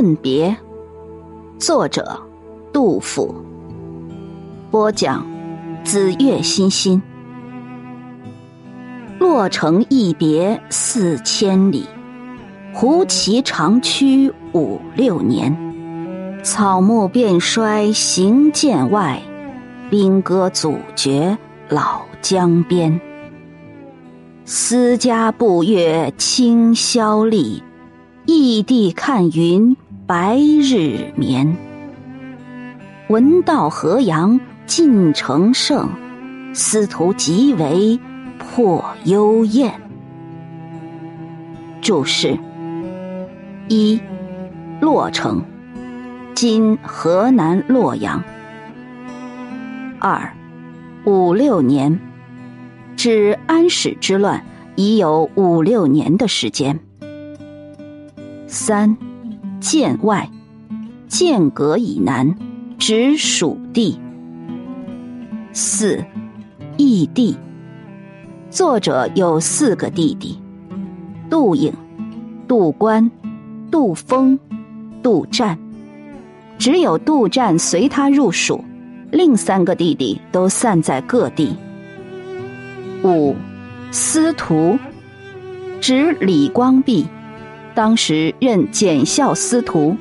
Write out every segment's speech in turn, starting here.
恨别，作者杜甫。播讲子月星星。洛城一别四千里，胡骑长驱五六年。草木变衰行剑外，兵戈阻绝老江边。思家步月清宵立。异地看云白日眠，闻道河阳尽成胜，司徒即为破幽燕。注释：一、洛城，今河南洛阳。二、五六年，指安史之乱已有五六年的时间。三，剑外，剑阁以南，指蜀地。四，异弟，作者有四个弟弟：杜颖、杜观、杜峰、杜湛。只有杜湛随他入蜀，另三个弟弟都散在各地。五，司徒，指李光弼。当时任检校司徒，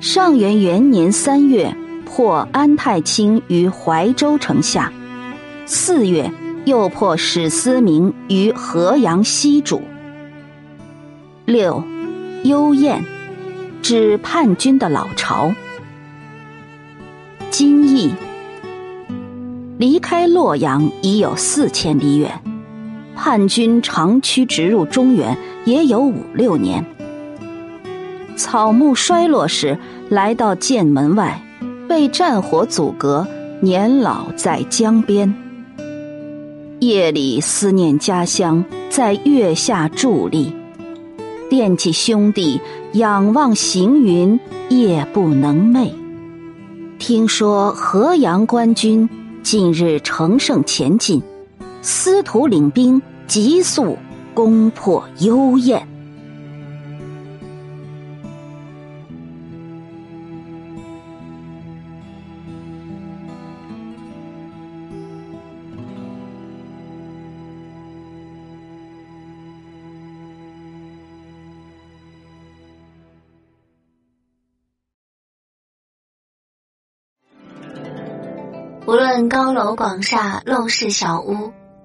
上元元年三月破安太清于怀州城下，四月又破史思明于河阳西渚。六，幽燕，指叛军的老巢。金义，离开洛阳已有四千里远。叛军长驱直入中原，也有五六年。草木衰落时，来到剑门外，被战火阻隔，年老在江边。夜里思念家乡，在月下伫立，惦记兄弟，仰望行云，夜不能寐。听说河阳官军近日乘胜前进。司徒领兵急速攻破幽燕。无论高楼广厦、陋室小屋。